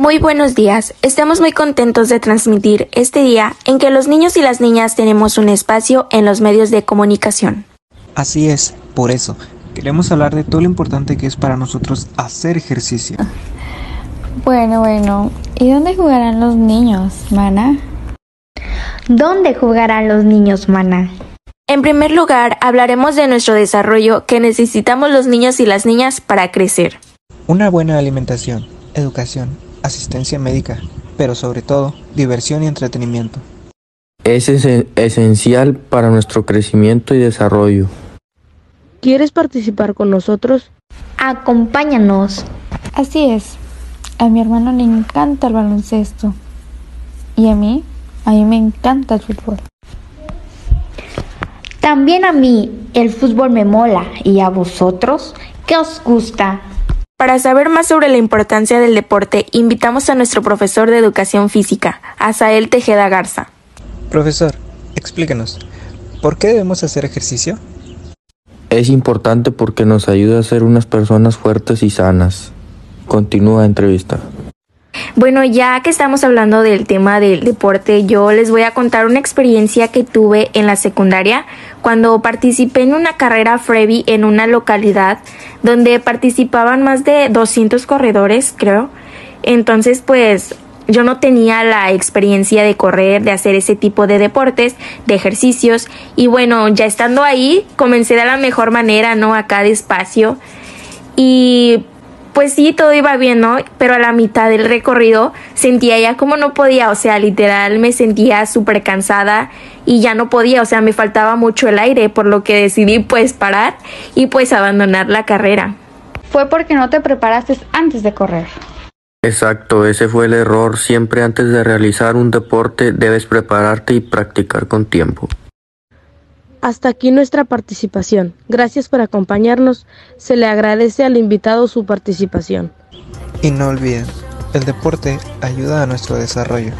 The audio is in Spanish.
Muy buenos días. Estamos muy contentos de transmitir este día en que los niños y las niñas tenemos un espacio en los medios de comunicación. Así es, por eso, queremos hablar de todo lo importante que es para nosotros hacer ejercicio. Bueno, bueno, ¿y dónde jugarán los niños, Mana? ¿Dónde jugarán los niños, Mana? En primer lugar, hablaremos de nuestro desarrollo que necesitamos los niños y las niñas para crecer. Una buena alimentación, educación, asistencia médica, pero sobre todo diversión y entretenimiento. Es esen- esencial para nuestro crecimiento y desarrollo. ¿Quieres participar con nosotros? Acompáñanos. Así es. A mi hermano le encanta el baloncesto. Y a mí, a mí me encanta el fútbol. También a mí el fútbol me mola. ¿Y a vosotros? ¿Qué os gusta? Para saber más sobre la importancia del deporte, invitamos a nuestro profesor de educación física, Asael Tejeda Garza. Profesor, explíquenos, ¿por qué debemos hacer ejercicio? Es importante porque nos ayuda a ser unas personas fuertes y sanas. Continúa entrevista. Bueno, ya que estamos hablando del tema del deporte, yo les voy a contar una experiencia que tuve en la secundaria cuando participé en una carrera Freebie en una localidad donde participaban más de 200 corredores, creo. Entonces, pues yo no tenía la experiencia de correr, de hacer ese tipo de deportes, de ejercicios. Y bueno, ya estando ahí, comencé de la mejor manera, ¿no? Acá despacio. Y pues sí, todo iba bien, ¿no? Pero a la mitad del recorrido sentía ya como no podía, o sea, literal me sentía súper cansada y ya no podía, o sea, me faltaba mucho el aire, por lo que decidí pues parar y pues abandonar la carrera. Fue porque no te preparaste antes de correr. Exacto, ese fue el error. Siempre antes de realizar un deporte debes prepararte y practicar con tiempo. Hasta aquí nuestra participación. Gracias por acompañarnos. Se le agradece al invitado su participación. Y no olviden, el deporte ayuda a nuestro desarrollo.